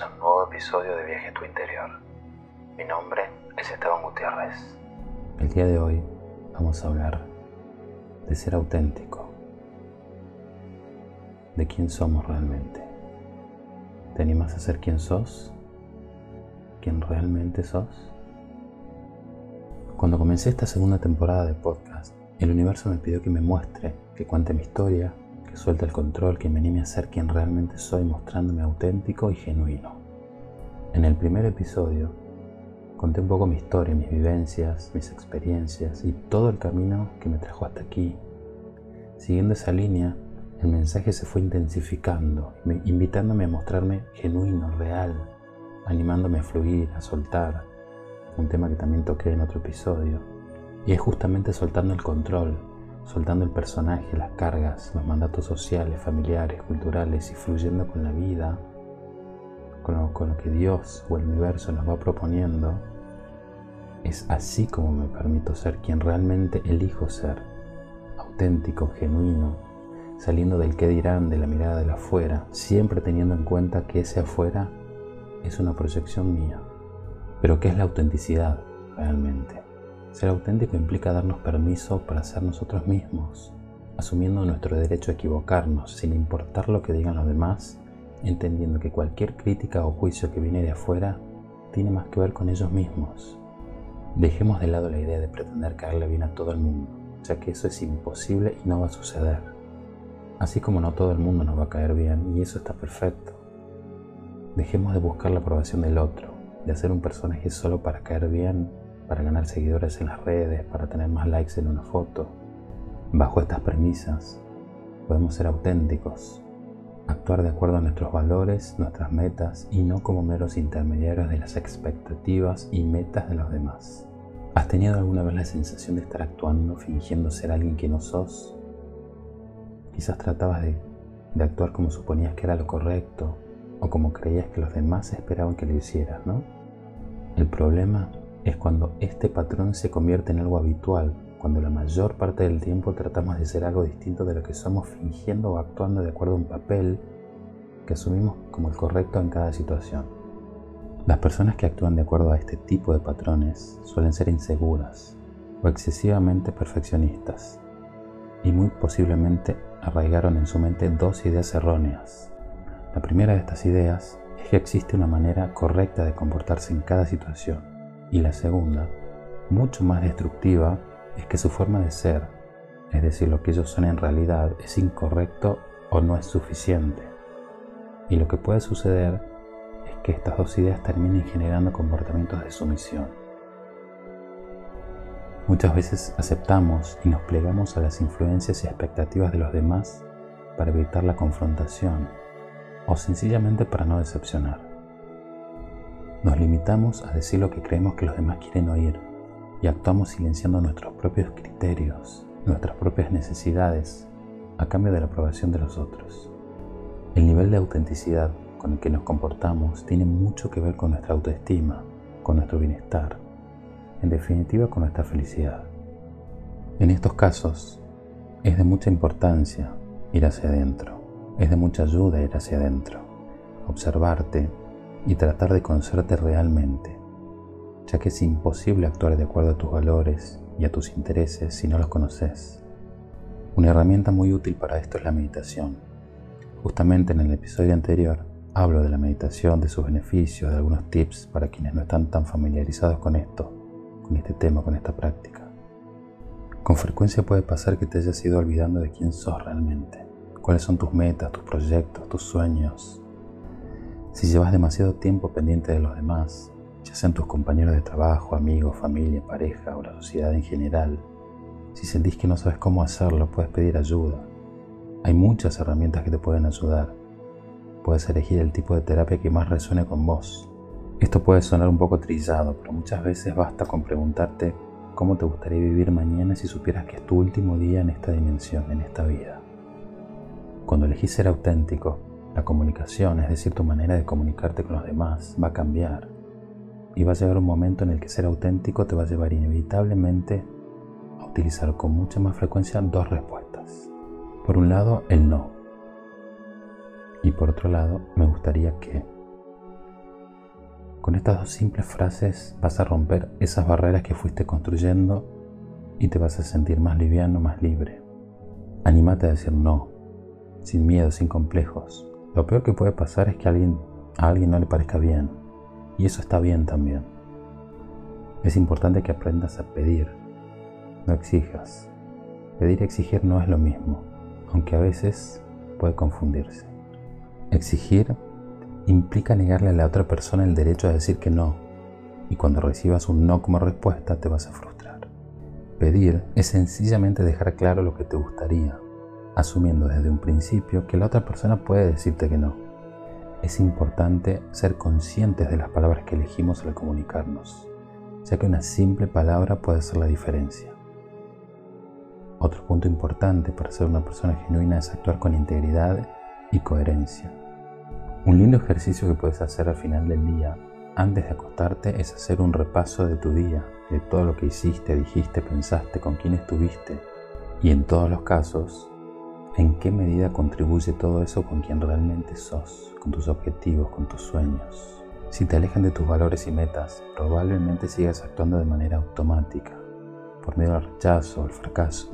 a un nuevo episodio de Viaje a tu Interior. Mi nombre es Esteban Gutiérrez. El día de hoy vamos a hablar de ser auténtico, de quién somos realmente. ¿Te animas a ser quien sos? ¿Quién realmente sos? Cuando comencé esta segunda temporada de podcast, el universo me pidió que me muestre, que cuente mi historia, que suelte el control, que me anime a ser quien realmente soy mostrándome auténtico y genuino. En el primer episodio conté un poco mi historia, mis vivencias, mis experiencias y todo el camino que me trajo hasta aquí. Siguiendo esa línea, el mensaje se fue intensificando, invitándome a mostrarme genuino, real, animándome a fluir, a soltar, un tema que también toqué en otro episodio. Y es justamente soltando el control, soltando el personaje, las cargas, los mandatos sociales, familiares, culturales y fluyendo con la vida, con lo, que Dios o el universo nos va proponiendo, es así como me permito ser quien realmente elijo ser, auténtico, genuino, saliendo del qué dirán, de la mirada del afuera, siempre teniendo en cuenta que ese afuera es una proyección mía. Pero ¿qué es la autenticidad realmente? Ser auténtico implica darnos permiso para ser nosotros mismos, asumiendo nuestro derecho a equivocarnos sin importar lo que digan los demás, entendiendo que cualquier crítica o juicio que viene de afuera tiene más que ver con ellos mismos. Dejemos de lado la idea de pretender caerle bien a todo el mundo, ya que eso es imposible y no va a suceder. Así como no todo el mundo nos va a caer bien, y eso está perfecto. Dejemos de buscar la aprobación del otro, de hacer un personaje solo para caer bien para ganar seguidores en las redes, para tener más likes en una foto. Bajo estas premisas, podemos ser auténticos, actuar de acuerdo a nuestros valores, nuestras metas y no como meros intermediarios de las expectativas y metas de los demás. ¿Has tenido alguna vez la sensación de estar actuando fingiendo ser alguien que no sos? Quizás tratabas de, de actuar como suponías que era lo correcto o como creías que los demás esperaban que lo hicieras, ¿no? El problema es cuando este patrón se convierte en algo habitual, cuando la mayor parte del tiempo tratamos de ser algo distinto de lo que somos fingiendo o actuando de acuerdo a un papel que asumimos como el correcto en cada situación. Las personas que actúan de acuerdo a este tipo de patrones suelen ser inseguras o excesivamente perfeccionistas y muy posiblemente arraigaron en su mente dos ideas erróneas. La primera de estas ideas es que existe una manera correcta de comportarse en cada situación y la segunda, mucho más destructiva, es que su forma de ser, es decir, lo que ellos son en realidad, es incorrecto o no es suficiente. Y lo que puede suceder es que estas dos ideas terminen generando comportamientos de sumisión. Muchas veces aceptamos y nos plegamos a las influencias y expectativas de los demás para evitar la confrontación o sencillamente para no decepcionar. Nos limitamos a decir lo que creemos que los demás quieren oír y actuamos silenciando nuestros propios criterios, nuestras propias necesidades, a cambio de la aprobación de los otros. El nivel de autenticidad con el que nos comportamos tiene mucho que ver con nuestra autoestima, con nuestro bienestar, en definitiva con nuestra felicidad. En estos casos, es de mucha importancia ir hacia adentro, es de mucha ayuda ir hacia adentro, observarte, y tratar de conocerte realmente, ya que es imposible actuar de acuerdo a tus valores y a tus intereses si no los conoces. Una herramienta muy útil para esto es la meditación. Justamente en el episodio anterior hablo de la meditación, de sus beneficios, de algunos tips para quienes no están tan familiarizados con esto, con este tema, con esta práctica. Con frecuencia puede pasar que te hayas ido olvidando de quién sos realmente, cuáles son tus metas, tus proyectos, tus sueños, si llevas demasiado tiempo pendiente de los demás, ya sean tus compañeros de trabajo, amigos, familia, pareja o la sociedad en general, si sentís que no sabes cómo hacerlo, puedes pedir ayuda. Hay muchas herramientas que te pueden ayudar. Puedes elegir el tipo de terapia que más resuene con vos. Esto puede sonar un poco trillado, pero muchas veces basta con preguntarte cómo te gustaría vivir mañana si supieras que es tu último día en esta dimensión, en esta vida. Cuando elegís ser auténtico, la comunicación, es decir, tu manera de comunicarte con los demás, va a cambiar. Y va a llegar un momento en el que ser auténtico te va a llevar inevitablemente a utilizar con mucha más frecuencia dos respuestas. Por un lado, el no. Y por otro lado, me gustaría que. Con estas dos simples frases vas a romper esas barreras que fuiste construyendo y te vas a sentir más liviano, más libre. Anímate a decir no, sin miedo, sin complejos. Lo peor que puede pasar es que a alguien, a alguien no le parezca bien. Y eso está bien también. Es importante que aprendas a pedir, no exijas. Pedir y exigir no es lo mismo, aunque a veces puede confundirse. Exigir implica negarle a la otra persona el derecho a decir que no, y cuando recibas un no como respuesta te vas a frustrar. Pedir es sencillamente dejar claro lo que te gustaría, asumiendo desde un principio que la otra persona puede decirte que no. Es importante ser conscientes de las palabras que elegimos al comunicarnos, ya que una simple palabra puede hacer la diferencia. Otro punto importante para ser una persona genuina es actuar con integridad y coherencia. Un lindo ejercicio que puedes hacer al final del día, antes de acostarte, es hacer un repaso de tu día, de todo lo que hiciste, dijiste, pensaste, con quién estuviste y en todos los casos, en qué medida contribuye todo eso con quien realmente sos, con tus objetivos, con tus sueños. Si te alejan de tus valores y metas, probablemente sigas actuando de manera automática, por medio del rechazo el fracaso,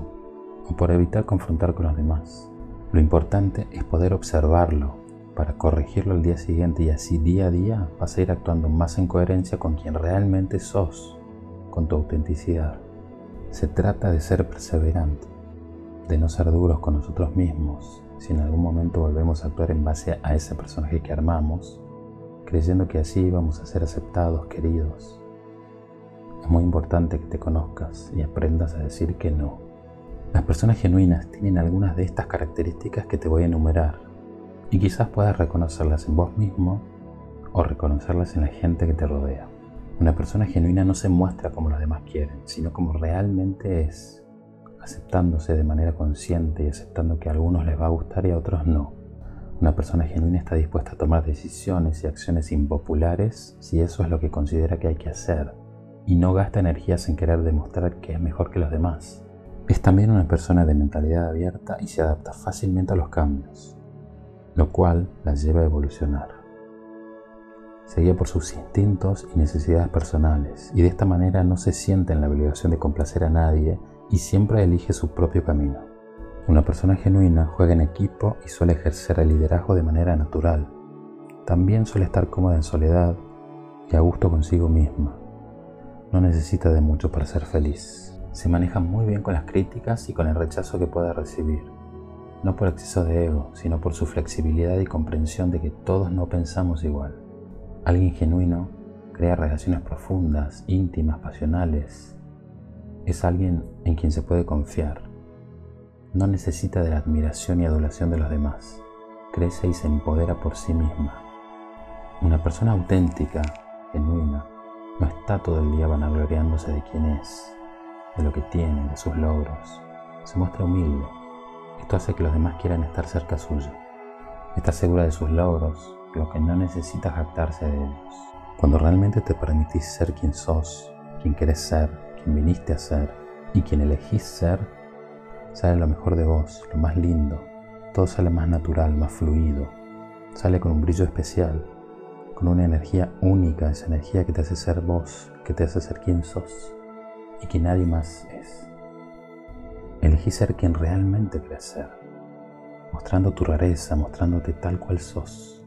o por evitar confrontar con los demás. Lo importante es poder observarlo para corregirlo al día siguiente y así día a día vas a ir actuando más en coherencia con quien realmente sos, con tu autenticidad. Se trata de ser perseverante de no ser duros con nosotros mismos si en algún momento volvemos a actuar en base a ese personaje que armamos, creyendo que así vamos a ser aceptados, queridos. Es muy importante que te conozcas y aprendas a decir que no. Las personas genuinas tienen algunas de estas características que te voy a enumerar y quizás puedas reconocerlas en vos mismo o reconocerlas en la gente que te rodea. Una persona genuina no se muestra como los demás quieren, sino como realmente es aceptándose de manera consciente y aceptando que a algunos les va a gustar y a otros no. Una persona genuina está dispuesta a tomar decisiones y acciones impopulares si eso es lo que considera que hay que hacer y no gasta energías en querer demostrar que es mejor que los demás. Es también una persona de mentalidad abierta y se adapta fácilmente a los cambios, lo cual la lleva a evolucionar. Se guía por sus instintos y necesidades personales y de esta manera no se siente en la obligación de complacer a nadie y siempre elige su propio camino. Una persona genuina juega en equipo y suele ejercer el liderazgo de manera natural. También suele estar cómoda en soledad y a gusto consigo misma. No necesita de mucho para ser feliz. Se maneja muy bien con las críticas y con el rechazo que pueda recibir. No por exceso de ego, sino por su flexibilidad y comprensión de que todos no pensamos igual. Alguien genuino crea relaciones profundas, íntimas, pasionales, es alguien en quien se puede confiar. No necesita de la admiración y adulación de los demás. Crece y se empodera por sí misma. Una persona auténtica, genuina, no está todo el día vanagloriándose de quién es, de lo que tiene, de sus logros. Se muestra humilde. Esto hace que los demás quieran estar cerca suyo. Está segura de sus logros, lo que no necesita jactarse de ellos. Cuando realmente te permitís ser quien sos, quien querés ser, quien viniste a ser y quien elegís ser, sale lo mejor de vos, lo más lindo. Todo sale más natural, más fluido. Sale con un brillo especial, con una energía única, esa energía que te hace ser vos, que te hace ser quien sos y que nadie más es. Elegí ser quien realmente querés ser, mostrando tu rareza, mostrándote tal cual sos.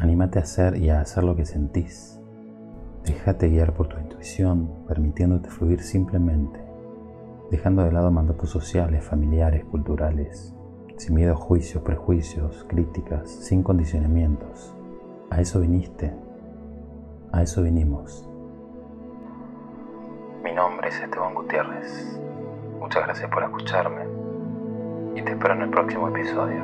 Anímate a ser y a hacer lo que sentís Déjate guiar por tu intuición, permitiéndote fluir simplemente, dejando de lado mandatos sociales, familiares, culturales, sin miedo a juicios, prejuicios, críticas, sin condicionamientos. A eso viniste, a eso vinimos. Mi nombre es Esteban Gutiérrez. Muchas gracias por escucharme y te espero en el próximo episodio.